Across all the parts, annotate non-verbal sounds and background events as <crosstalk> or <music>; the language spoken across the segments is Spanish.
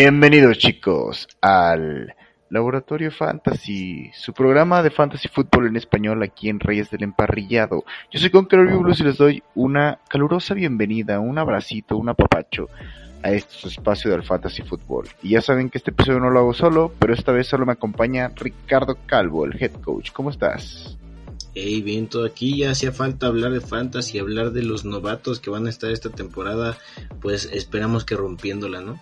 Bienvenidos chicos al Laboratorio Fantasy, su programa de fantasy fútbol en español aquí en Reyes del Emparrillado. Yo soy Conqueror Blues y les doy una calurosa bienvenida, un abracito, un apapacho a este espacio del fantasy fútbol. Y ya saben que este episodio no lo hago solo, pero esta vez solo me acompaña Ricardo Calvo, el head coach. ¿Cómo estás? Hey, bien, todo aquí. Ya hacía falta hablar de fantasy, hablar de los novatos que van a estar esta temporada. Pues esperamos que rompiéndola, ¿no?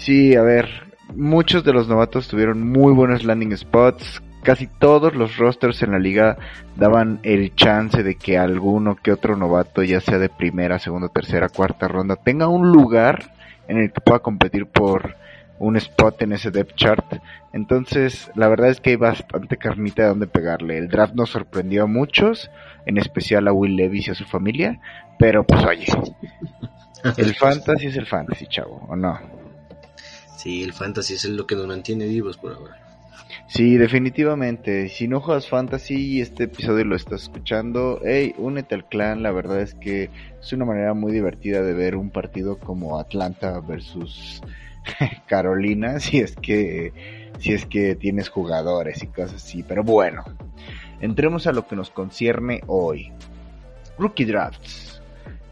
Sí, a ver, muchos de los novatos tuvieron muy buenos landing spots. Casi todos los rosters en la liga daban el chance de que alguno que otro novato, ya sea de primera, segunda, tercera, cuarta ronda, tenga un lugar en el que pueda competir por un spot en ese depth chart. Entonces, la verdad es que hay bastante carnita de donde pegarle. El draft nos sorprendió a muchos, en especial a Will Levis y a su familia, pero pues oye, el <laughs> fantasy es el fantasy, chavo, ¿o no? Sí, el fantasy es lo que nos mantiene vivos por ahora. Sí, definitivamente. Si no juegas fantasy y este episodio lo estás escuchando, hey, únete al clan. La verdad es que es una manera muy divertida de ver un partido como Atlanta versus <laughs> Carolina, <laughs> si es que si es que tienes jugadores y cosas así. Pero bueno, entremos a lo que nos concierne hoy. Rookie drafts.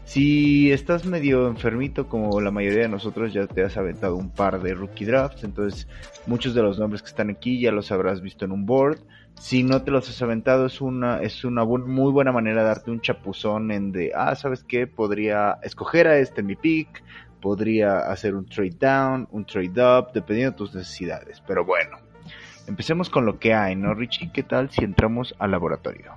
Si estás medio enfermito, como la mayoría de nosotros, ya te has aventado un par de rookie drafts. Entonces, muchos de los nombres que están aquí ya los habrás visto en un board. Si no te los has aventado, es una, es una muy buena manera de darte un chapuzón en de, ah, ¿sabes qué? Podría escoger a este mi pick, podría hacer un trade down, un trade up, dependiendo de tus necesidades. Pero bueno, empecemos con lo que hay, ¿no, Richie? ¿Qué tal si entramos al laboratorio?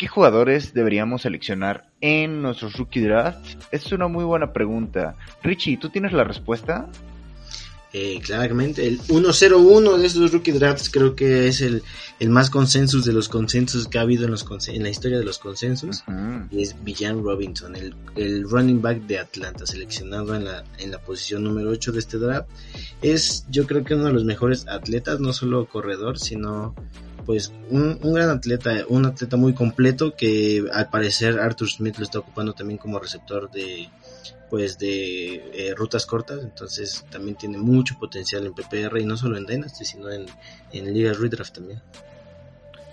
¿Qué jugadores deberíamos seleccionar en nuestros rookie drafts? Es una muy buena pregunta. Richie, ¿tú tienes la respuesta? Eh, claramente, el 1-0-1 de estos rookie drafts creo que es el, más consensus de los consensos que ha habido en, los en la historia de los consensos. Y es Villan Robinson, el, el, running back de Atlanta, seleccionado en la, en la posición número 8 de este draft. Es, yo creo que uno de los mejores atletas, no solo corredor, sino pues un, gran atleta, un atleta muy completo que al parecer Arthur Smith lo está ocupando también como receptor de pues de eh, rutas cortas, entonces también tiene mucho potencial en PPR y no solo en Dynasty, sino en, en ligas redraft también.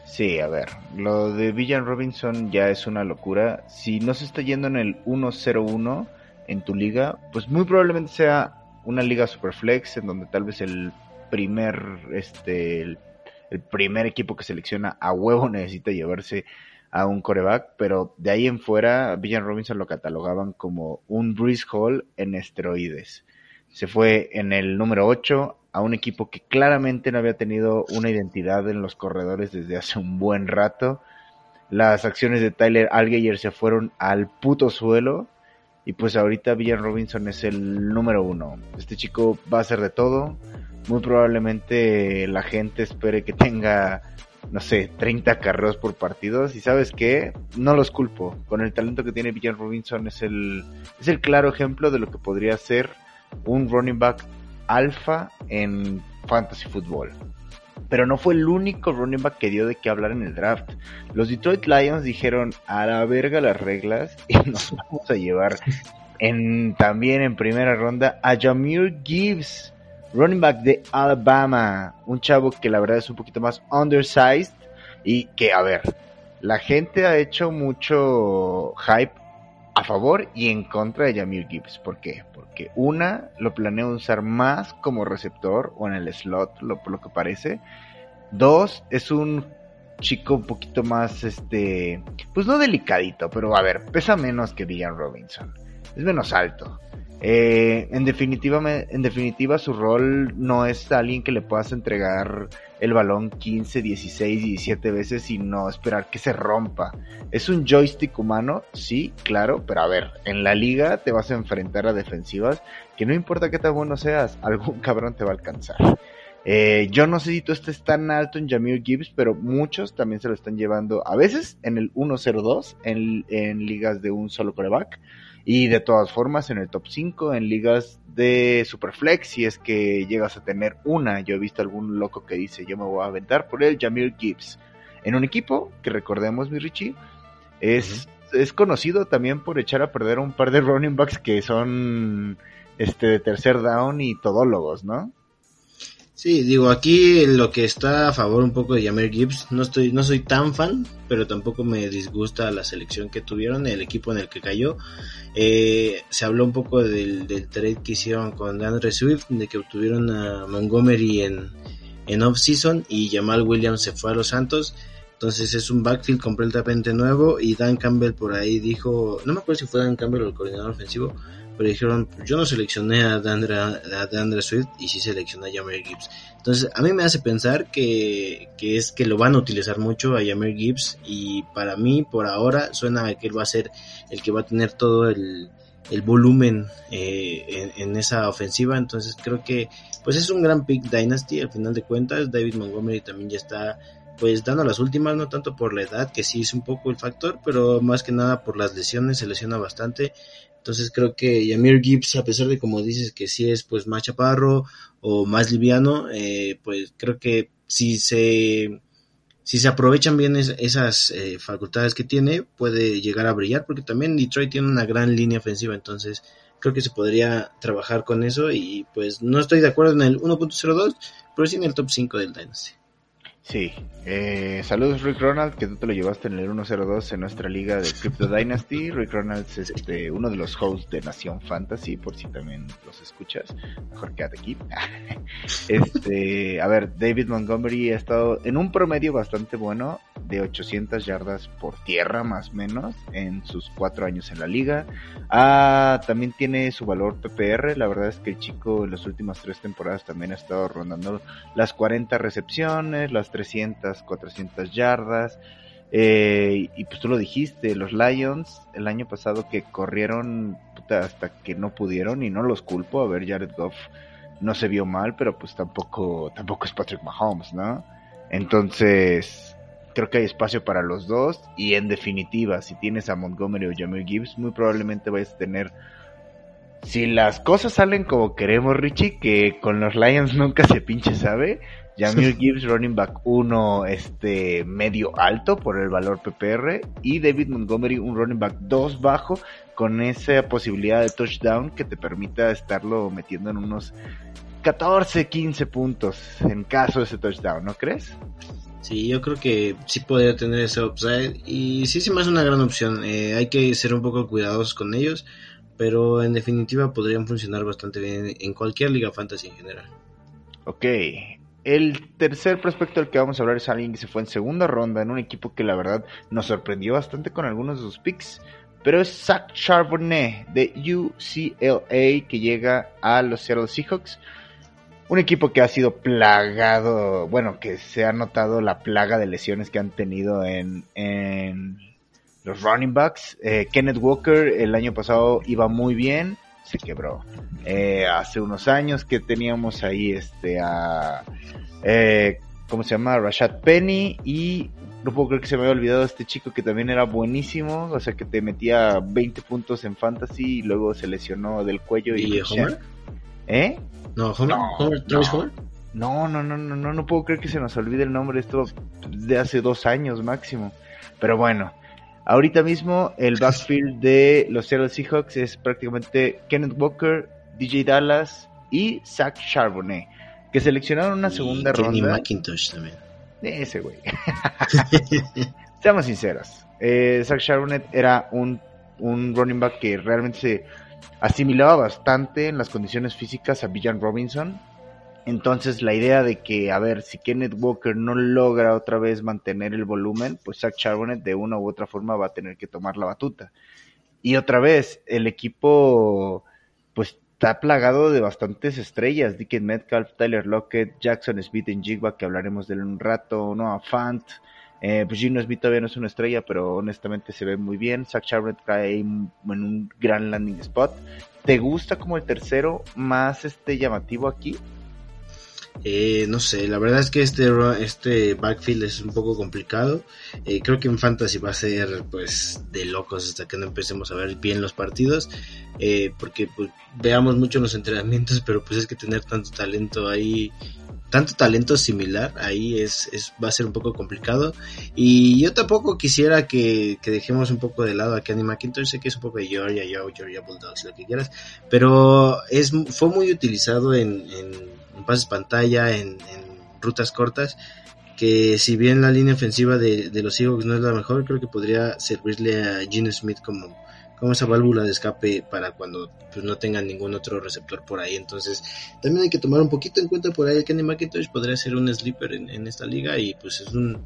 Sí, a ver, lo de Villan Robinson ya es una locura. Si no se está yendo en el 1-0-1 en tu liga, pues muy probablemente sea una liga superflex en donde tal vez el primer este el primer equipo que selecciona a huevo <laughs> necesita llevarse a un coreback, pero de ahí en fuera, Villan Robinson lo catalogaban como un Breeze Hall en esteroides. Se fue en el número 8 a un equipo que claramente no había tenido una identidad en los corredores desde hace un buen rato. Las acciones de Tyler Algeyer se fueron al puto suelo. Y pues ahorita Villan Robinson es el número uno. Este chico va a hacer de todo muy probablemente la gente espere que tenga, no sé, 30 carreras por partidos. Y sabes qué, no los culpo. Con el talento que tiene Villan Robinson es el, es el claro ejemplo de lo que podría ser un running back alfa en fantasy football. Pero no fue el único running back que dio de qué hablar en el draft. Los Detroit Lions dijeron a la verga las reglas <laughs> y nos vamos a llevar en, también en primera ronda a Jamir Gibbs running back de Alabama, un chavo que la verdad es un poquito más undersized y que, a ver, la gente ha hecho mucho hype a favor y en contra de Jamir Gibbs. ¿Por qué? Porque una, lo planeo usar más como receptor o en el slot, lo, por lo que parece. Dos, es un chico un poquito más, este, pues no delicadito, pero a ver, pesa menos que Villan Robinson. Es menos alto. Eh, en, definitiva, en definitiva, su rol no es alguien que le puedas entregar el balón 15, 16, 17 veces y no esperar que se rompa. Es un joystick humano, sí, claro, pero a ver, en la liga te vas a enfrentar a defensivas que no importa qué tan bueno seas, <laughs> algún cabrón te va a alcanzar. Eh, yo no sé si tú estés tan alto en Jamir Gibbs, pero muchos también se lo están llevando a veces en el 1-0-2, en, en ligas de un solo coreback y de todas formas, en el top 5, en ligas de Superflex, si es que llegas a tener una, yo he visto algún loco que dice, yo me voy a aventar por el Jamir Gibbs. En un equipo, que recordemos, mi Richie, es, es conocido también por echar a perder un par de running backs que son este de tercer down y todólogos, ¿no? Sí, digo, aquí lo que está a favor un poco de Jameer Gibbs, no estoy, no soy tan fan, pero tampoco me disgusta la selección que tuvieron, el equipo en el que cayó. Eh, se habló un poco del, del trade que hicieron con DeAndre Swift, de que obtuvieron a Montgomery en, en off-season y Jamal Williams se fue a los Santos. Entonces es un backfield completamente nuevo y Dan Campbell por ahí dijo, no me acuerdo si fue Dan Campbell o el coordinador ofensivo, pero dijeron, yo no seleccioné a DeAndre, Swift y sí seleccioné a Jameer Gibbs. Entonces, a mí me hace pensar que, que, es que lo van a utilizar mucho a Jameer Gibbs y para mí, por ahora, suena que él va a ser el que va a tener todo el, el volumen eh, en, en, esa ofensiva. Entonces, creo que pues es un gran pick Dynasty al final de cuentas. David Montgomery también ya está pues dando las últimas, no tanto por la edad, que sí es un poco el factor, pero más que nada por las lesiones, se lesiona bastante. Entonces creo que Yamir Gibbs, a pesar de como dices que sí es pues más chaparro o más liviano, eh, pues creo que si se si se aprovechan bien esas eh, facultades que tiene, puede llegar a brillar, porque también Detroit tiene una gran línea ofensiva, entonces creo que se podría trabajar con eso y pues no estoy de acuerdo en el 1.02, pero sí en el top 5 del Dynasty. Sí, eh, saludos Rick Ronald, que tú te lo llevaste en el 102 en nuestra liga de Crypto Dynasty. Rick Ronald es este, uno de los hosts de Nación Fantasy, por si también los escuchas. Mejor quédate aquí. <laughs> este, a ver, David Montgomery ha estado en un promedio bastante bueno de 800 yardas por tierra más o menos en sus cuatro años en la liga. Ah, también tiene su valor PPR. La verdad es que el chico en las últimas tres temporadas también ha estado rondando las 40 recepciones, las 300, 400 yardas. Eh, y pues tú lo dijiste, los Lions el año pasado que corrieron hasta que no pudieron y no los culpo. A ver, Jared Goff no se vio mal, pero pues tampoco, tampoco es Patrick Mahomes, ¿no? Entonces, creo que hay espacio para los dos y en definitiva, si tienes a Montgomery o Jamie Gibbs, muy probablemente vayas a tener si las cosas salen como queremos, Richie, que con los Lions nunca se pinche sabe, Jamir <laughs> Gibbs, running back 1, este, medio alto por el valor PPR. Y David Montgomery, un running back 2 bajo, con esa posibilidad de touchdown que te permita estarlo metiendo en unos 14, 15 puntos en caso de ese touchdown, ¿no crees? Sí, yo creo que sí podría tener ese upside y sí se me hace una gran opción. Eh, hay que ser un poco cuidadosos con ellos, pero en definitiva podrían funcionar bastante bien en cualquier liga fantasy en general. Ok, el tercer prospecto del que vamos a hablar es alguien que se fue en segunda ronda en un equipo que la verdad nos sorprendió bastante con algunos de sus picks. Pero es Zach Charbonnet de UCLA que llega a los Seattle Seahawks. Un equipo que ha sido plagado, bueno, que se ha notado la plaga de lesiones que han tenido en, los running backs. Eh, Kenneth Walker el año pasado iba muy bien, se quebró. Eh, hace unos años que teníamos ahí este a eh, ¿cómo se llama? Rashad Penny y no puedo creer que se me había olvidado este chico que también era buenísimo, o sea que te metía 20 puntos en fantasy y luego se lesionó del cuello y, Homer? ¿Eh? No, Homer, no, No, no, no, no, no, no puedo creer que se nos olvide el nombre esto de hace dos años máximo. Pero bueno, Ahorita mismo el backfield de los Seattle Seahawks es prácticamente Kenneth Walker, DJ Dallas y Zach Charbonnet, que seleccionaron una segunda ronda. Kenny McIntosh también. Ese güey. <laughs> Seamos sinceros. Eh, Zach Charbonnet era un, un running back que realmente se asimilaba bastante en las condiciones físicas a Villan Robinson entonces la idea de que, a ver, si Kenneth Walker no logra otra vez mantener el volumen, pues Zach Charbonnet de una u otra forma va a tener que tomar la batuta. Y otra vez, el equipo pues está plagado de bastantes estrellas. Dickens Metcalf, Tyler Lockett, Jackson Smith en Jigba, que hablaremos de él un rato, Noah Fant. Eh, pues Gino Smith todavía no es una estrella, pero honestamente se ve muy bien. Zach Charbonnet cae en un gran landing spot. ¿Te gusta como el tercero más este llamativo aquí? Eh, no sé, la verdad es que este, este backfield es un poco complicado. Eh, creo que en Fantasy va a ser pues de locos hasta que no empecemos a ver bien los partidos. Eh, porque pues, veamos mucho los entrenamientos, pero pues es que tener tanto talento ahí tanto talento similar, ahí es, es, va a ser un poco complicado. Y yo tampoco quisiera que, que dejemos un poco de lado a Kenny McIntosh, sé que es un poco de Georgia, Georgia Bulldogs, lo que quieras, pero es, fue muy utilizado en, en, pases pantalla, en, en, rutas cortas, que si bien la línea ofensiva de, de los Seahawks no es la mejor, creo que podría servirle a Gene Smith como como esa válvula de escape para cuando pues, no tengan ningún otro receptor por ahí. Entonces, también hay que tomar un poquito en cuenta por ahí el Kenny McIntosh podría ser un sleeper en, esta liga y pues es un,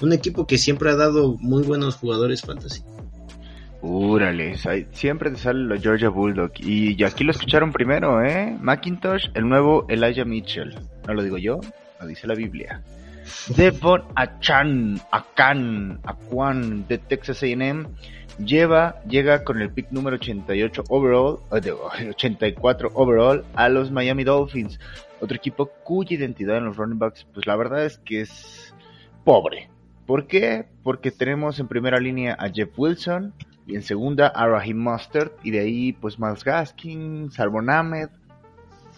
un, equipo que siempre ha dado muy buenos jugadores fantasy. Úrale, siempre te salen los Georgia Bulldog y aquí lo escucharon primero, ¿eh? McIntosh, el nuevo Elijah Mitchell. No lo digo yo, lo dice la Biblia. Devon Achan, Akan, Aquan de Texas A&M lleva, llega con el pick número 88 overall, 84 <laughs> overall a los Miami Dolphins, otro equipo cuya identidad en los running backs, pues la verdad es que es pobre. ¿Por qué? Porque tenemos en primera línea a Jeff Wilson y en segunda a Mustard y de ahí pues Miles Gaskin, Salvon Ahmed,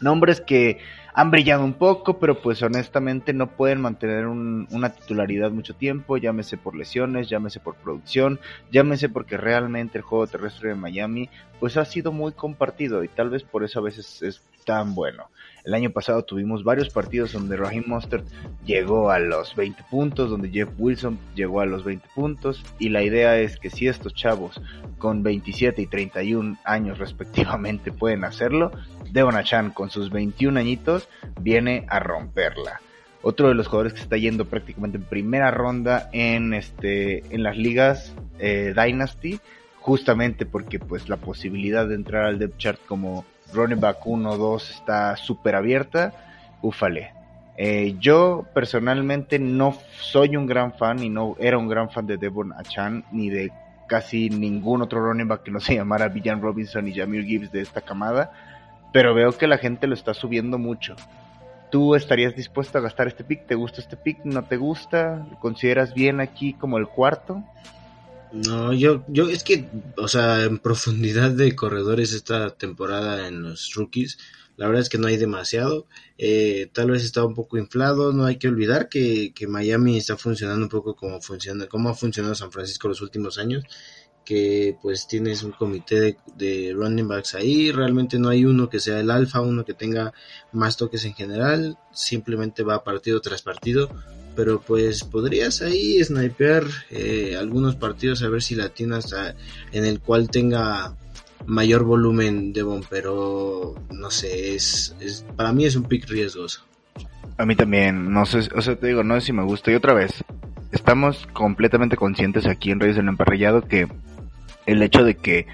nombres que han brillado un poco, pero pues honestamente no pueden mantener una titularidad mucho tiempo, llámese por lesiones, llámese por producción, llámese porque realmente el juego terrestre de Miami pues ha sido muy compartido y tal vez por eso a veces es tan bueno. El año pasado tuvimos varios partidos donde Raheem Mostert llegó a los 20 puntos, donde Jeff Wilson llegó a los 20 puntos y la idea es que si estos chavos con 27 y 31 años respectivamente <laughs> pueden hacerlo, Devon Achan con sus 21 añitos viene a romperla. Otro de los jugadores que está yendo prácticamente en primera ronda en este en las ligas eh, Dynasty, justamente porque pues la posibilidad de entrar al depth chart como running back 1 o 2 está súper abierta, ufale. Eh, yo personalmente no soy un gran fan y no era un gran fan de Devon Achan ni de casi ningún otro running back que no se llamara Villan Robinson y Jamir Gibbs de esta camada, pero veo que la gente lo está subiendo mucho. ¿Tú estarías dispuesto a gastar este pick? ¿Te gusta este pick? ¿No te gusta? ¿Lo consideras bien aquí como el cuarto? No, yo, yo es que, o sea, en profundidad de corredores esta temporada en los rookies, la verdad es que no hay demasiado. Eh, tal vez está un poco inflado. No hay que olvidar que, que Miami está funcionando un poco como funciona, como ha funcionado San Francisco los últimos años. Que pues tienes un comité de, de running backs ahí. Realmente no hay uno que sea el alfa, uno que tenga más toques en general. Simplemente va partido tras partido pero pues podrías ahí snipear eh, algunos partidos a ver si latinas en el cual tenga mayor volumen de bomb, pero no sé, es, es, para mí es un pick riesgoso. A mí también, no sé, o sea, te digo, no sé si me gusta. Y otra vez, estamos completamente conscientes aquí en Reyes del Emparrillado que el hecho de que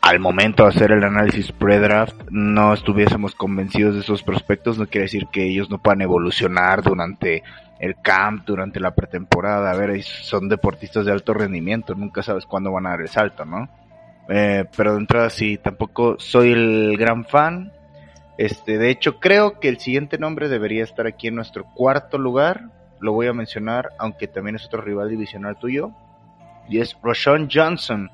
al momento de hacer el análisis pre-draft no estuviésemos convencidos de esos prospectos, no quiere decir que ellos no puedan evolucionar durante el camp, durante la pretemporada. A ver, son deportistas de alto rendimiento, nunca sabes cuándo van a dar el salto, ¿no? Eh, pero de entrada sí, tampoco soy el gran fan. Este, de hecho, creo que el siguiente nombre debería estar aquí en nuestro cuarto lugar. Lo voy a mencionar, aunque también es otro rival divisional tuyo. Y es Roshan Johnson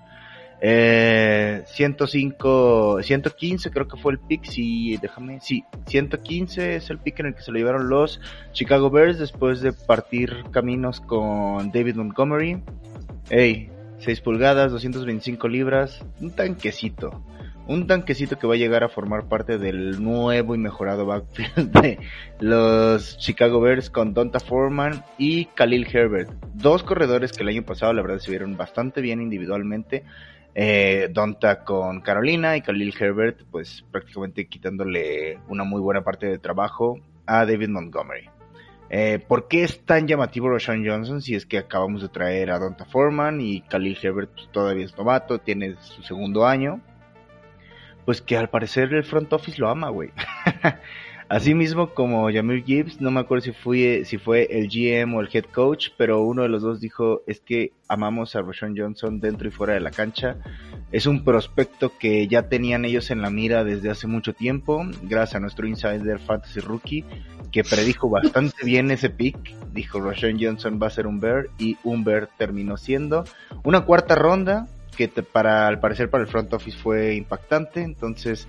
eh, 105, 115 creo que fue el pick, sí, déjame, sí, 115 es el pick en el que se lo llevaron los Chicago Bears después de partir caminos con David Montgomery. Hey, 6 pulgadas, 225 libras, un tanquecito. Un tanquecito que va a llegar a formar parte del nuevo y mejorado backfield de los Chicago Bears con Donta Foreman y Khalil Herbert. Dos corredores que el año pasado la verdad se vieron bastante bien individualmente eh, Donta con Carolina y Khalil Herbert, pues prácticamente quitándole una muy buena parte de trabajo a David Montgomery. Eh, ¿Por qué es tan llamativo Roshan Johnson si es que acabamos de traer a Donta Foreman y Khalil Herbert pues, todavía es novato, tiene su segundo año? Pues que al parecer el front office lo ama, güey. <laughs> Asimismo como Jamir Gibbs, no me acuerdo si fue, si fue el GM o el head coach, pero uno de los dos dijo es que amamos a Roshan Johnson dentro y fuera de la cancha. Es un prospecto que ya tenían ellos en la mira desde hace mucho tiempo, gracias a nuestro insider Fantasy Rookie, que predijo bastante <laughs> bien ese pick. Dijo Roshan Johnson va a ser un Bear y un Bear terminó siendo una cuarta ronda que para al parecer para el front office fue impactante. Entonces,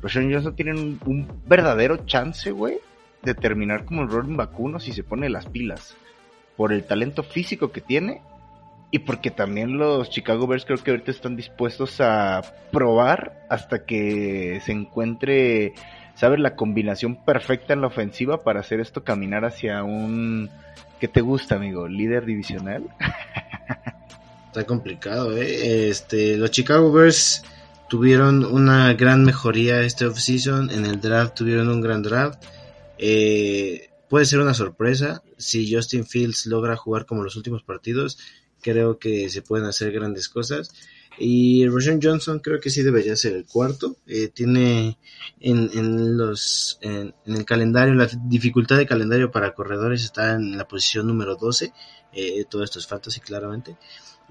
los Johnson tienen un, verdadero chance, güey, de terminar como el Robin Vacuno si se pone las pilas. Por el talento físico que tiene y porque también los Chicago Bears creo que ahorita están dispuestos a probar hasta que se encuentre, ¿sabes? La combinación perfecta en la ofensiva para hacer esto caminar hacia un... ¿Qué te gusta, amigo? ¿Líder divisional? <laughs> Está complicado, ¿eh? Este, los Chicago Bears tuvieron una gran mejoría este offseason. En el draft tuvieron un gran draft. Eh, puede ser una sorpresa si Justin Fields logra jugar como los últimos partidos creo que se pueden hacer grandes cosas. Y Roshan Johnson creo que sí debería ser el cuarto. Eh, tiene en, en los en, el calendario, la dificultad de calendario para corredores está en la posición número 12. Eh, todo esto es fantasy claramente.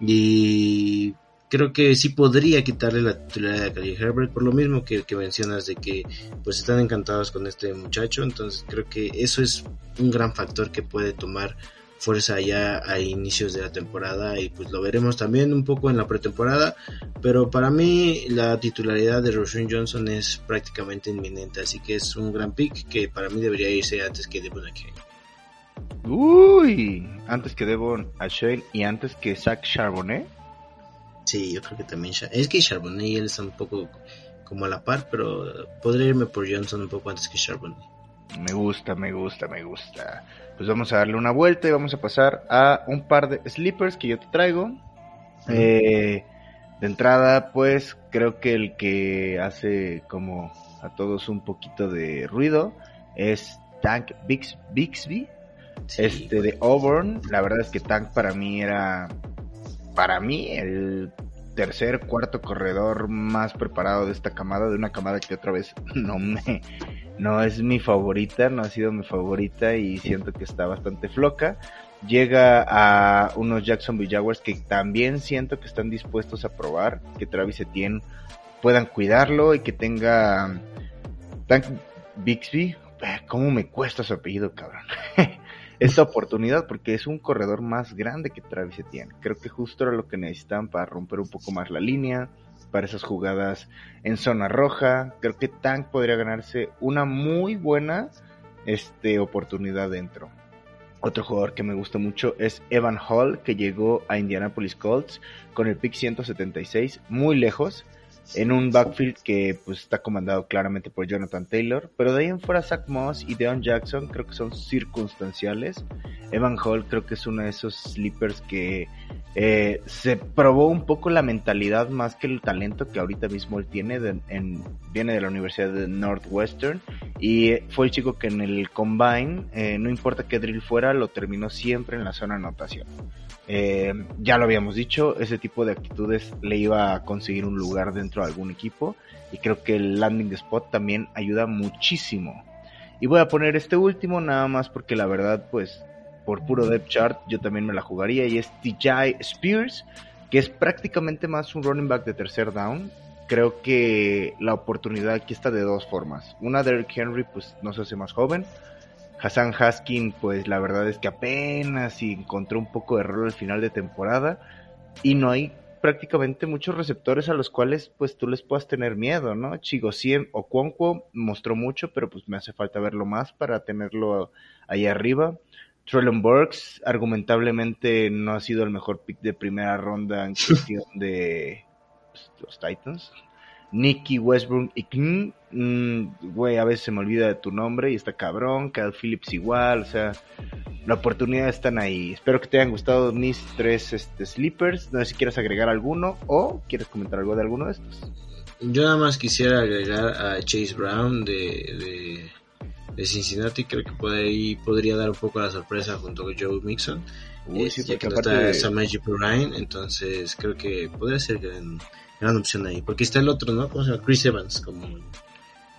Y creo que sí podría quitarle la titularidad a Khalil Herbert por lo mismo que, mencionas de que pues están encantados con este muchacho. Entonces creo que eso es un gran factor que puede tomar fuerza ya a inicios de la temporada y pues lo veremos también un poco en la pretemporada, pero para mí la titularidad de Roshan Johnson es prácticamente inminente, así que es un gran pick que para mí debería irse antes que Devon Achane. Uy, antes que Devon Achane y antes que Zach Charbonnet. Sí, yo creo que también. Es que Charbonnet y él está un poco como a la par, pero podría irme por Johnson un poco antes que Charbonnet. Me gusta, me gusta, me gusta pues vamos a darle una vuelta y vamos a pasar a un par de sleepers que yo te traigo. Eh, de entrada, pues creo que el que hace como a todos un poquito de ruido es Tank Bixby, este de Auburn. La verdad es que Tank para mí era, para mí, el tercer, cuarto corredor más preparado de esta camada, de una camada que otra vez <laughs> no me, no es mi favorita, no ha sido mi favorita y siento que está bastante floca. Llega a unos Jacksonville Jaguars que también siento que están dispuestos a probar que Travis Etienne puedan cuidarlo y que tenga Tank Bixby. ¿Cómo me cuesta su apellido, cabrón? <laughs> Esta oportunidad porque es un corredor más grande que Travis Etienne. Creo que justo era lo que necesitan para romper un poco más la línea para esas jugadas en zona roja. Creo que Tank podría ganarse una muy buena este, oportunidad dentro. Otro jugador que me gusta mucho es Evan Hall, que llegó a Indianapolis Colts con el pick 176, muy lejos en un backfield que pues está comandado claramente por Jonathan Taylor, pero de ahí en fuera Zach Moss y Deon Jackson creo que son circunstanciales. Evan Hall creo que es uno de esos sleepers que eh, se probó un poco la mentalidad más que el talento que ahorita mismo él tiene, en, viene de la Universidad de Northwestern y fue el chico que en el combine, eh, no importa qué drill fuera, lo terminó siempre en la zona anotación. Eh, ya lo habíamos dicho, ese tipo de actitudes le iba a conseguir un lugar dentro de algún equipo y creo que el landing spot también ayuda muchísimo. Y voy a poner este último nada más porque la verdad pues por puro depth chart yo también me la jugaría y es TJ Spears que es prácticamente más un running back de tercer down. Creo que la oportunidad aquí está de dos formas. Una, Derrick Henry pues no se hace más joven Hassan Haskin, pues la verdad es que apenas encontró un poco de error al final de temporada y no hay prácticamente muchos receptores a los cuales pues tú les puedas tener miedo, ¿no? Chigosien o Cuonco mostró mucho, pero pues me hace falta verlo más para tenerlo ahí arriba. Trellon Burks argumentablemente no ha sido el mejor pick de primera ronda en cuestión de pues, los Titans. Nicky Westbrook y mm, güey, a veces se me olvida de tu nombre y está cabrón, Cal Phillips igual, o sea, la oportunidad están ahí. Espero que te hayan gustado mis tres este, sleepers. No sé si quieres agregar alguno o quieres comentar algo de alguno de estos. Yo nada más quisiera agregar a Chase Brown de, de, Cincinnati, creo que por ahí podría dar un poco la sorpresa junto con Joe Mixon. Uy, sí, porque aparte está de... entonces creo que podría ser que gran opción ahí. Porque está el otro, ¿no? ¿Cómo se llama? Chris Evans. Como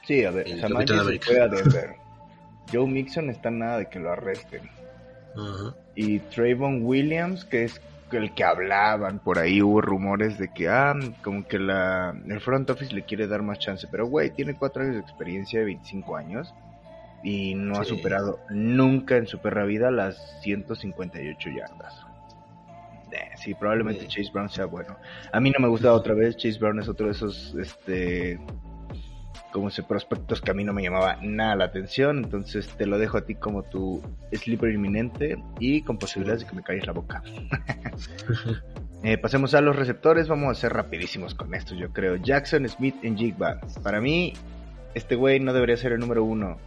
sí, a ver, se fue a Denver. Joe Mixon está nada de que lo arresten. Y Trayvon Williams, que es el que hablaban, por ahí hubo rumores de que, ah, como que la, el front office le quiere dar más chance. Pero, güey, tiene cuatro años de experiencia de 25 años y no ha superado nunca en su perra vida las 158 yardas. Eh, sí, probablemente Chase Brown sea bueno. A mí no me gusta otra vez. Chase Brown es otro de esos, este, como ese prospectos que a mí no me llamaba nada la atención, entonces te lo dejo a ti como tu sleeper inminente y con posibilidades de que me caigas la boca. <laughs> Eh, pasemos a los receptores, vamos a ser rapidísimos con esto, yo creo. Jackson Smith en Jigba. Para mí, este güey no debería ser el número uno.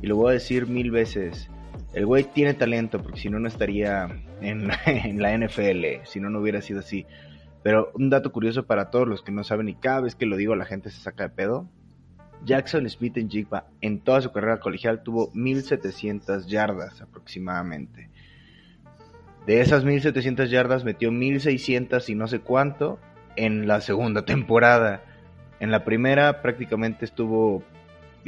Y lo voy a decir mil veces. El güey tiene talento, porque si no, no estaría en, <laughs> la NFL, si no, no hubiera sido así. Pero un dato curioso para todos los que no saben, y cada vez que lo digo la gente se saca de pedo. Jackson Smith en Jigba en toda su carrera colegial tuvo 1700 yardas aproximadamente. De esas 1700 yardas metió 1600 y no sé cuánto en la segunda temporada. En la primera prácticamente estuvo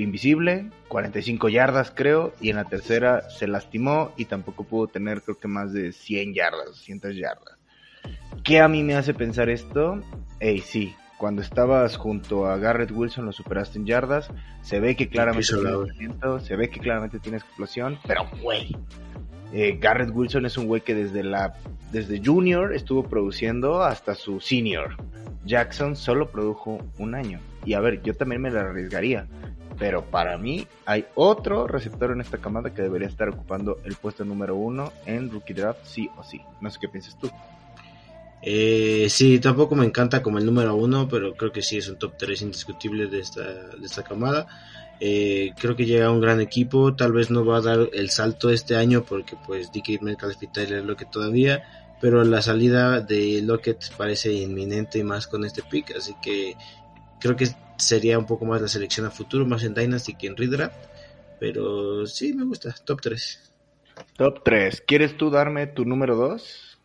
invisible, 45 yardas creo, y en la tercera se lastimó y tampoco pudo tener creo que más de 100 yardas, 200 yardas. ¿Qué a mí me hace pensar esto? Ey, sí, cuando estabas junto a Garrett Wilson lo superaste en yardas, se ve que claramente tiene se ve que claramente tienes explosión, pero güey, eh, Garrett Wilson es un güey que desde la desde junior estuvo produciendo hasta su senior. Jackson solo produjo un año. Y a ver, yo también me la arriesgaría. Pero para mí hay otro receptor en esta camada que debería estar ocupando el puesto número uno en Rookie Draft, sí o sí. No sé qué piensas tú. Eh, sí, tampoco me encanta como el número uno, pero creo que sí es un top 3 indiscutible de esta, de esta camada. Eh, creo que llega un gran equipo, tal vez no va a dar el salto este año porque pues DK Metcalf y Tyler Lockett todavía, pero la salida de Lockett parece inminente más con este pick, así que creo que sería un poco más la selección a futuro, más en Dynasty que en Redraft, pero sí me gusta, top 3. Top 3, ¿quieres tú darme tu número 2?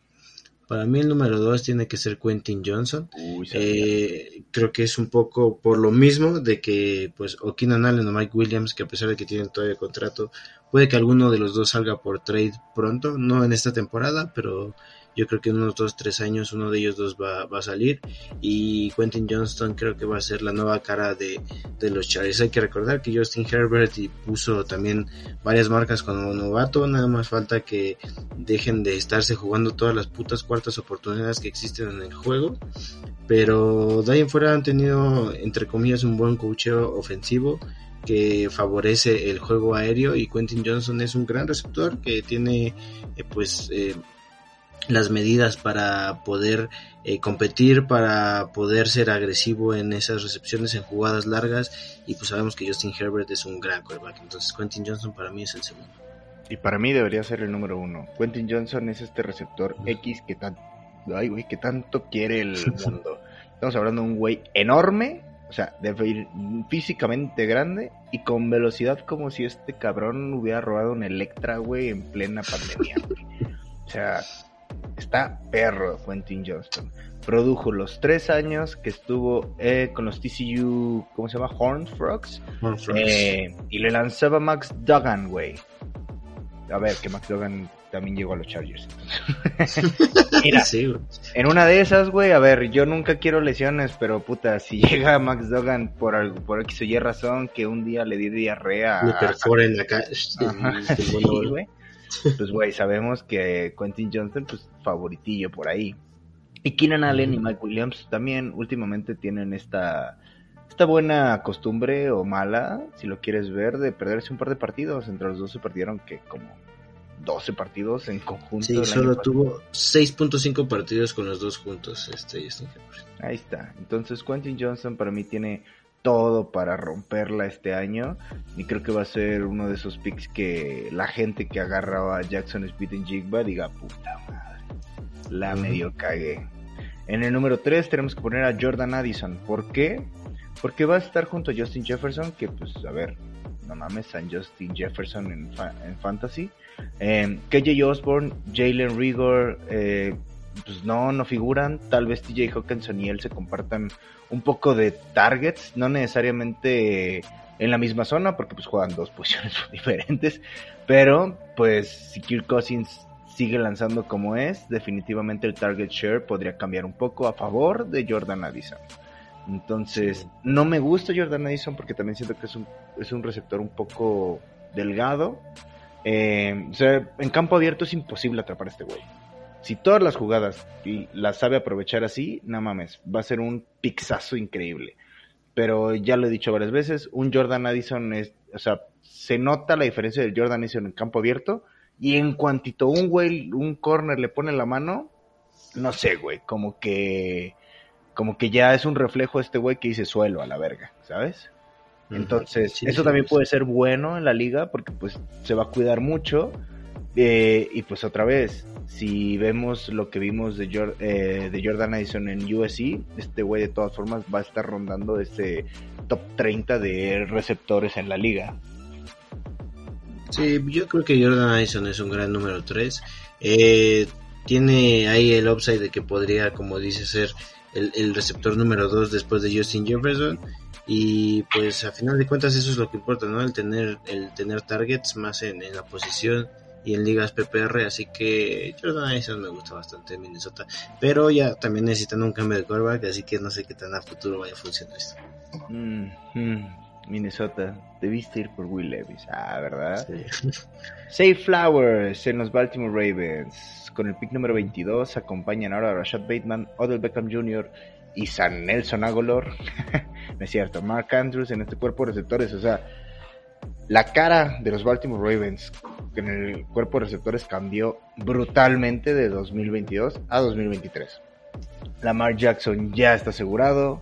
Para mí el número dos tiene que ser Quentin Johnson. eh, creo que es un poco por lo mismo de que pues o Keenan Allen o Mike Williams, que a pesar de que tienen todavía contrato, puede que alguno de los dos salga por trade pronto, no en esta temporada, pero yo creo que en unos dos, tres años uno de ellos dos va, va, a salir. Y Quentin Johnston creo que va a ser la nueva cara de, de los Chargers. Hay que recordar que Justin Herbert puso también varias marcas como novato. Nada más falta que dejen de estarse jugando todas las putas cuartas oportunidades que existen en el juego. Pero de ahí en fuera han tenido, entre comillas, un buen cocheo ofensivo que favorece el juego aéreo y Quentin Johnson es un gran receptor que tiene eh, pues eh, las medidas para poder eh, competir, para poder ser agresivo en esas recepciones, en jugadas largas. Y pues sabemos que Justin Herbert es un gran quarterback. Entonces Quentin Johnson para mí es el segundo. Y para mí debería ser el número uno. Quentin Johnson es este receptor X que, tan, ay, que tanto quiere el <laughs> mundo. Estamos hablando de un güey enorme, o sea, ir físicamente grande y con velocidad como si este cabrón hubiera robado un Electra, güey, en plena pandemia. O sea, Está perro Quentin Johnston. Produjo los tres años que estuvo eh, con los TCU, ¿cómo se llama? Horn Frogs. Eh, y le lanzaba Max Duggan, güey. A ver, que Max Duggan también llegó a los Chargers. <laughs> Mira, en una de esas, güey, a ver, yo nunca quiero lesiones, pero puta, si <laughs> llega Max Duggan por algo, por X o Y razón, que un día le di diarrea. Perforen la cara. <laughs> güey pues güey, sabemos que Quentin Johnson, pues favoritillo por ahí. Y Keenan Allen y Mike Williams también últimamente tienen esta, esta buena costumbre o mala, si lo quieres ver, de perderse un par de partidos. Entre los dos se perdieron que como 12 partidos en conjunto. Sí, solo tuvo 6.5 partidos con los dos juntos, este Ahí está. Entonces Quentin Johnson para mí tiene todo para romperla este año y creo que va a ser uno de esos picks que la gente que agarraba a Jackson Speed en Jigba diga puta madre, la medio cagué. En el número 3 tenemos que poner a Jordan Addison. ¿Por qué? Porque va a estar junto a Justin Jefferson, que pues a ver, no mames, San Justin Jefferson en, en Fantasy. Eh, KJ Osborne, Jalen Rigor, eh, pues no, no figuran. Tal vez TJ Hawkinson y él se compartan un poco de targets, no necesariamente en la misma zona, porque pues juegan dos posiciones <laughs> diferentes, pero pues si Kirk Cousins sigue lanzando como es, definitivamente el target share podría cambiar un poco a favor de Jordan Addison. Entonces, no me gusta Jordan Addison porque también siento que es un, es un receptor un poco delgado. Eh, o sea, en campo abierto es imposible atrapar a este güey si todas las jugadas las sabe aprovechar así, no mames, va a ser un pixazo increíble. pero ya lo he dicho varias veces, un Jordan Addison es, o sea, se nota la diferencia del Jordan Addison en campo abierto y en cuantito un güey, un corner le pone la mano, no sé, güey, como que como que ya es un reflejo este güey que dice suelo a la verga, ¿sabes? Entonces, eso también puede ser bueno en la liga porque pues se va a cuidar mucho. Eh, y pues otra vez, si vemos lo que vimos de, eh, Jordan Addison en USC, este güey de todas formas va a estar rondando ese top 30 de receptores en la liga. Sí, yo creo que Jordan Addison es un gran número 3. Eh, tiene ahí el upside de que podría, como dice, ser el, receptor número 2 después de Justin Jefferson. Y pues a final de cuentas eso es lo que importa, ¿no? El tener, el tener targets más en, la posición y en ligas PPR, así que Jordan Addison me gusta bastante en Minnesota, pero ya también necesitan un cambio de quarterback, así que no sé qué tan a futuro vaya a funcionar esto. Mm, mm, Minnesota, debiste ir por Will Levis, ah, ¿verdad? Sí. <laughs> Safe Flowers en los Baltimore Ravens con el pick número 22 acompañan ahora a Rashad Bateman, Odell Beckham Jr. y San Nelson Agolor. <laughs> no es cierto, Mark Andrews en este cuerpo de receptores. O sea, la cara de los Baltimore Ravens en el cuerpo de receptores cambió brutalmente de 2022 a 2023. Lamar Jackson ya está asegurado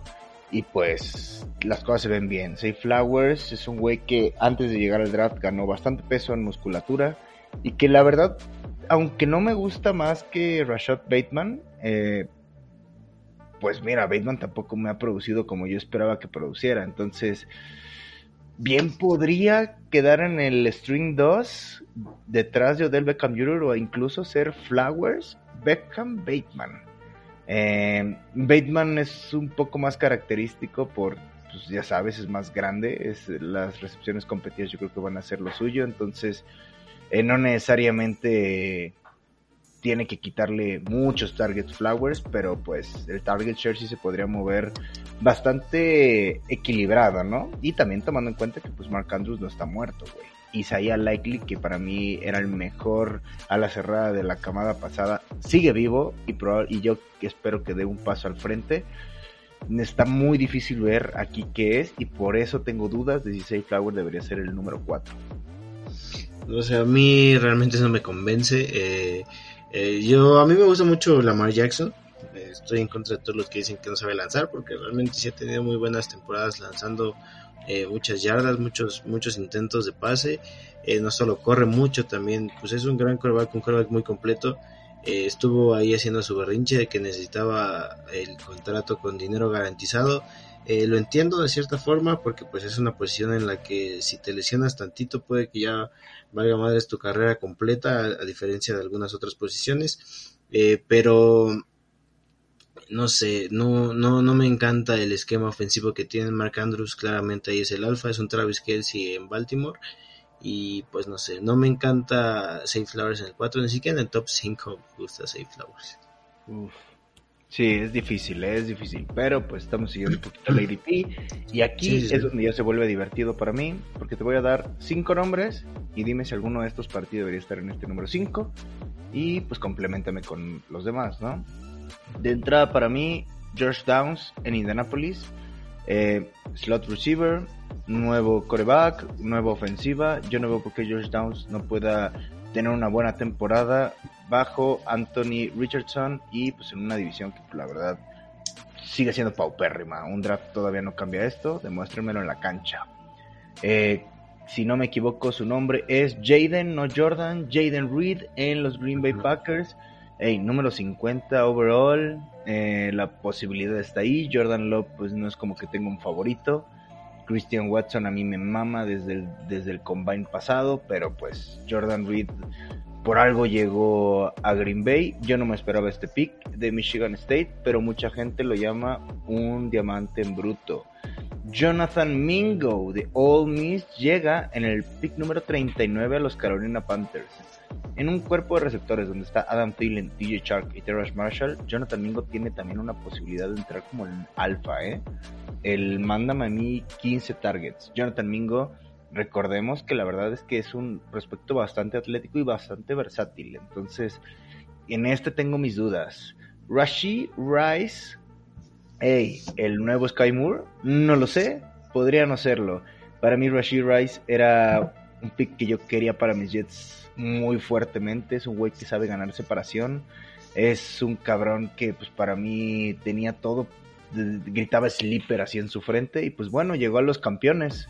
y pues las cosas se ven bien. Safe Flowers es un güey que antes de llegar al draft ganó bastante peso en musculatura y que la verdad aunque no me gusta más que Rashad Bateman, eh, pues mira, Bateman tampoco me ha producido como yo esperaba que produciera. Entonces, bien podría quedar en el string 2 detrás de Odell Beckham Jr. o incluso ser Flowers Beckham Bateman. Eh, Bateman es un poco más característico por, pues ya sabes, es más grande. Es, las recepciones competidas yo creo que van a ser lo suyo. Entonces, eh, no necesariamente tiene que quitarle muchos targets flowers, pero pues el target share sí se podría mover bastante equilibrado, ¿no? Y también tomando en cuenta que pues Mark Andrews no está muerto, güey. Isaiah Likely, que para mí era el mejor a la cerrada de la camada pasada, sigue vivo y, y yo espero que dé un paso al frente. Está muy difícil ver aquí qué es y por eso tengo dudas de si Say Flower debería ser el número 4. O sea, a mí realmente no me convence. Eh, eh, yo, a mí me gusta mucho Lamar Jackson. Eh, estoy en contra de todos los que dicen que no sabe lanzar, porque realmente sí ha tenido muy buenas temporadas lanzando muchas yardas, muchos, muchos intentos de pase. no solo corre mucho, también, pues es un gran quarterback, un quarterback muy completo. estuvo ahí haciendo su berrinche de que necesitaba el contrato con dinero garantizado. Lo entiendo de cierta forma porque pues es una posición en la que si te lesionas tantito puede que ya valga madre es tu carrera completa, a, diferencia de algunas otras posiciones, eh, pero no sé, no, no, no me encanta el esquema ofensivo que tiene Mark Andrews, claramente ahí es el alfa, es un Travis Kelsey en Baltimore, y pues no sé, no me encanta Safe Flowers en el 4, ni siquiera en el top 5 me gusta Safe Flowers. Sí, es difícil, es difícil, pero pues estamos siguiendo un poquito la ADP y aquí es donde ya se vuelve divertido para mí, porque te voy a dar cinco nombres y dime si alguno de estos partidos debería estar en este número 5 y pues complementame con los demás, ¿no? De entrada para mí, George Downs en Indianapolis, eh, slot receiver, nuevo coreback, nueva ofensiva, yo no veo por qué George Downs no pueda tener una buena temporada bajo Anthony Richardson y pues en una división que la verdad sigue siendo paupérrima. Un draft todavía no cambia esto, demuéstrenmelo en la cancha. Eh, si no me equivoco, su nombre es Jaden, no Jordan, Jaden Reed en los Green Bay Packers. Hey, número 50 overall, eh, la posibilidad está ahí. Jordan Love, pues no es como que tenga un favorito. Christian Watson a mí me mama desde el, desde el combine pasado, pero pues Jordan Reed por algo llegó a Green Bay. Yo no me esperaba este pick de Michigan State, pero mucha gente lo llama un diamante en bruto. Jonathan Mingo de All Miss llega en el pick número 39 a los Carolina Panthers. En un cuerpo de receptores donde está Adam Thielen, DJ Shark y Terrace Marshall, Jonathan Mingo tiene también una posibilidad de entrar como en alfa, ¿eh? El mándame a mí 15 targets. Jonathan Mingo, recordemos que la verdad es que es un respecto bastante atlético y bastante versátil. Entonces, en este tengo mis dudas. Rashi Rice Hey, ¿el nuevo Sky Moore? No lo sé, podría no serlo. Para mí Rashid Rice era un pick que yo quería para mis Jets muy fuertemente. Es un güey que sabe ganar separación. Es un cabrón que pues para mí tenía todo. Gritaba sleeper así en su frente. Y pues bueno, llegó a los campeones.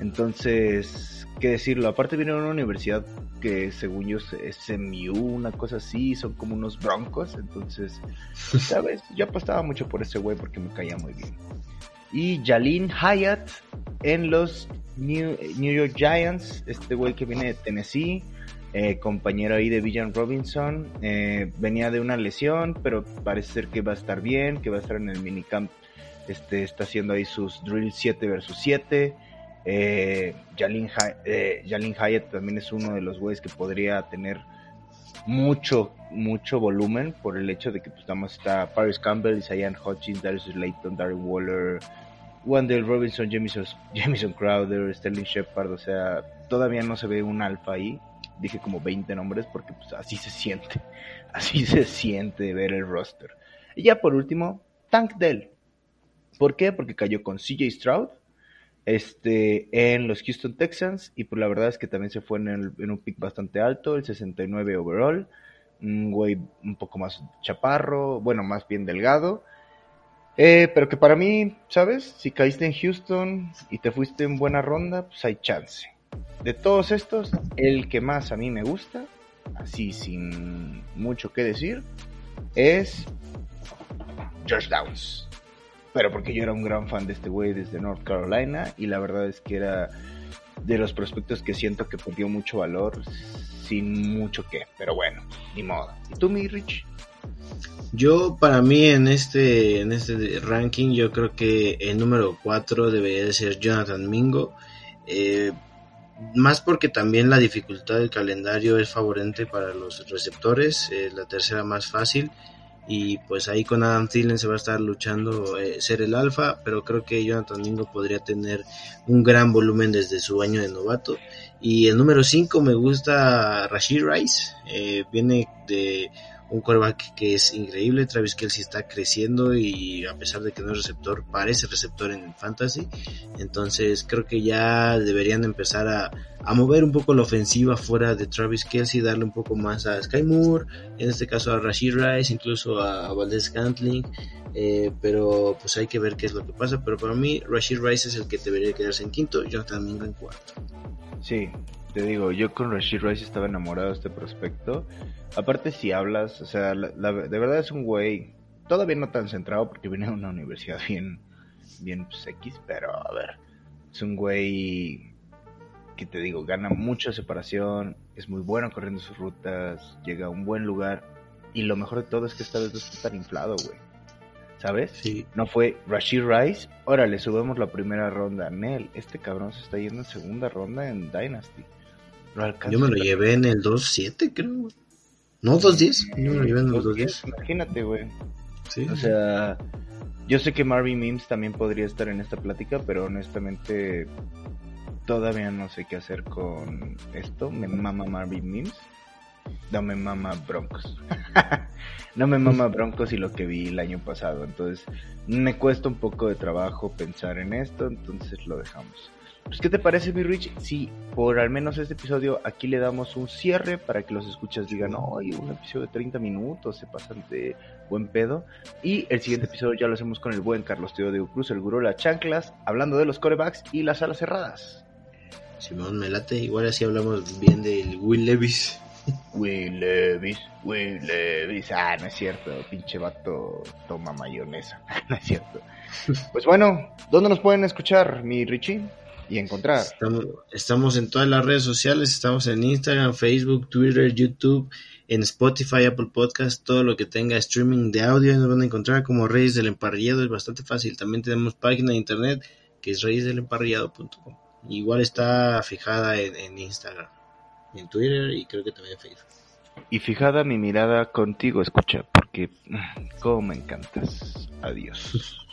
Entonces, ¿qué decirlo? Aparte viene de una universidad que según yo es MU, una cosa así, son como unos broncos. Entonces, <laughs> ¿sabes? Yo apostaba mucho por ese güey porque me caía muy bien. Y Jalin Hyatt en los New, York Giants, este güey que viene de Tennessee, eh, compañero ahí de Villan Robinson, eh, venía de una lesión, pero parece ser que va a estar bien, que va a estar en el minicamp, este, está haciendo ahí sus drills 7 versus 7. Eh, Jalin, eh, Hyatt también es uno de los güeyes que podría tener mucho, mucho volumen por el hecho de que pues está Paris Campbell, Isaiah Hodgins, Darius Slayton, Darren Waller, Wendell Robinson, Jamison, Jamison Crowder, Sterling Shepard, o sea, todavía no se ve un alfa ahí. Dije como 20 nombres porque pues así se siente, <laughs> así se siente ver el roster. Y ya por último, Tank Dell. ¿Por qué? Porque cayó con CJ Stroud este, en los Houston Texans y pues la verdad es que también se fue en, un pick bastante alto, el 69 overall, un güey un poco más chaparro, bueno, más bien delgado eh, pero que para mí, ¿sabes? Si caíste en Houston y te fuiste en buena ronda, pues hay chance. De todos estos, el que más a mí me gusta, así sin mucho que decir, es George Downs. Pero porque yo era un gran fan de este güey desde North Carolina y la verdad es que era de los prospectos que siento que perdió mucho valor sin mucho que. Pero bueno, ni modo. ¿Y tú, mi Rich? Yo, para mí, en este, en este ranking, yo creo que el número 4 debería de ser Jonathan Mingo. Eh, más porque también la dificultad del calendario es favorente para los receptores, eh, la tercera más fácil. Y pues ahí con Adam Thielen se va a estar luchando eh, ser el alfa, pero creo que Jonathan Mingo podría tener un gran volumen desde su año de novato. Y el número 5 me gusta Rashid Rice, viene de un quarterback que es increíble. Travis Kelsey está creciendo y a pesar de que no es receptor, parece receptor en fantasy. Entonces creo que ya deberían empezar a, mover un poco la ofensiva fuera de Travis Kelsey, darle un poco más a Sky Moore, en este caso a Rashid Rice, incluso a, Valdez Cantling. Eh, pero pues hay que ver qué es lo que pasa. Pero para mí, Rashid Rice es el que debería quedarse en quinto, yo también en cuarto. Sí, te digo, yo con Rashid Rice estaba enamorado de este prospecto. Aparte, si hablas, o sea, de verdad es un güey, todavía no tan centrado porque viene de una universidad bien, bien pues, X, pero a ver, es un güey que te digo, gana mucha separación, es muy bueno corriendo sus rutas, llega a un buen lugar y lo mejor de todo es que esta vez no está tan inflado, güey. ¿Sabes? Sí. No fue Rashid Rice, órale, subamos la primera ronda. Nel, este cabrón se está yendo en segunda ronda en Dynasty. Yo me lo llevé en el 2.7, creo. No, 2.10. Yo me lo llevé en el 2.10. Imagínate, güey. Sí. O sea, yo sé que Marvin Mims también podría estar en esta plática, pero honestamente todavía no sé qué hacer con esto. Me mama Marvin Mims. No me mama Broncos. <laughs> no me mama Broncos y lo que vi el año pasado. Entonces, me cuesta un poco de trabajo pensar en esto, entonces lo dejamos. Pues, ¿qué te parece, mi Rich? Si por al menos este episodio aquí le damos un cierre para que los escuchas digan, oye, un episodio de 30 minutos, se pasan de buen pedo. Y el siguiente episodio ya lo hacemos con el buen Carlos Teo de Cruz, el gurú las chanclas, hablando de los corebacks y las alas cerradas. Simón, me late. Igual así hablamos bien del Will Levis. <laughs> Will Levis, Will Levis. Ah, no es cierto, pinche vato toma mayonesa. <laughs> no es cierto. Pues bueno, ¿dónde nos pueden escuchar, mi Richie? y encontrar. Estamos, en todas las redes sociales, estamos en Instagram, Facebook, Twitter, YouTube, en Spotify, Apple Podcast, todo lo que tenga streaming de audio nos van a encontrar como Reyes del Emparrillado, es bastante fácil. También tenemos página de internet que es reyesdelemparrillado.com. Igual está fijada en, en Instagram, en Twitter y creo que también en Facebook. Y fijada mi mirada contigo, escucha, porque mm, como me encantas. Adiós. <laughs>